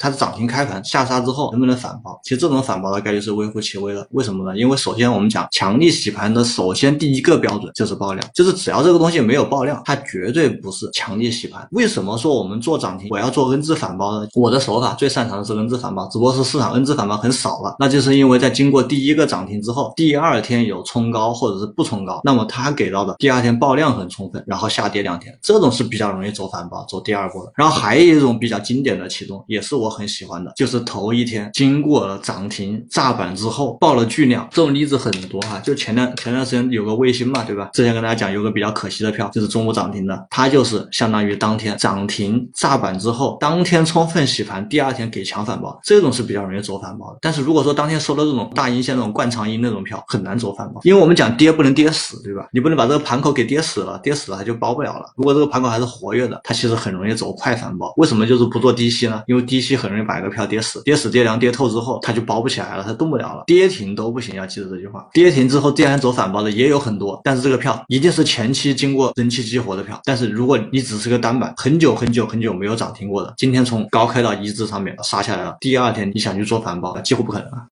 它是涨停开盘下杀之后能不能反包？其实这种反包的概率是微乎其微的。为什么呢？因为首先我们讲强力洗盘的，首先第一个标准就是爆量，就是只要这个东西没有爆量，它绝对不是强力洗盘。为什么说我们做涨停，我要做 N 字反包呢？我的手法最擅长的是 N 字反包，只不过是市场 N 字反包很少了，那就是因为在经过第一个涨停之后，第二天有冲高或者是不冲高，那么它给到的第二天爆量很充分，然后下跌两天，这种是比较容易走反包、走第二波的。然后还有一种比较经典的启动，也是我很喜欢的，就是头一天经过了涨停炸板之后爆了巨量，这种例子很多哈。就前段前段时间有个卫星嘛，对吧？之前跟大家讲有个比较可惜的票，就是中午涨停的，它就是相当于当天涨停炸板之后，当天充分洗盘，第二天给强反包，这种是比较容易走反包的。但是如果说当天收的这种大阴线、那种灌长阴那种票，很难走反包，因为我们讲跌不能跌死，对吧？你不能把这个盘口给跌死了，跌死了它就包不了了。如果这个盘口还是活跃的，它其实很容易走快反包。为什么就是不做低吸呢？因为低吸很容易把一个票跌死，跌死跌凉跌透之后，它就包不起来了，它动不了了。跌停都不行，要记住这句话。跌停之后第二天走反包的也有很多，但是这个票一定是前期经过人气激活的票。但是如果你只是个单板，很久很久很久没有涨停过的，今天从高开到一字上面杀下来了，第二天你想去做反包，几乎不可能啊。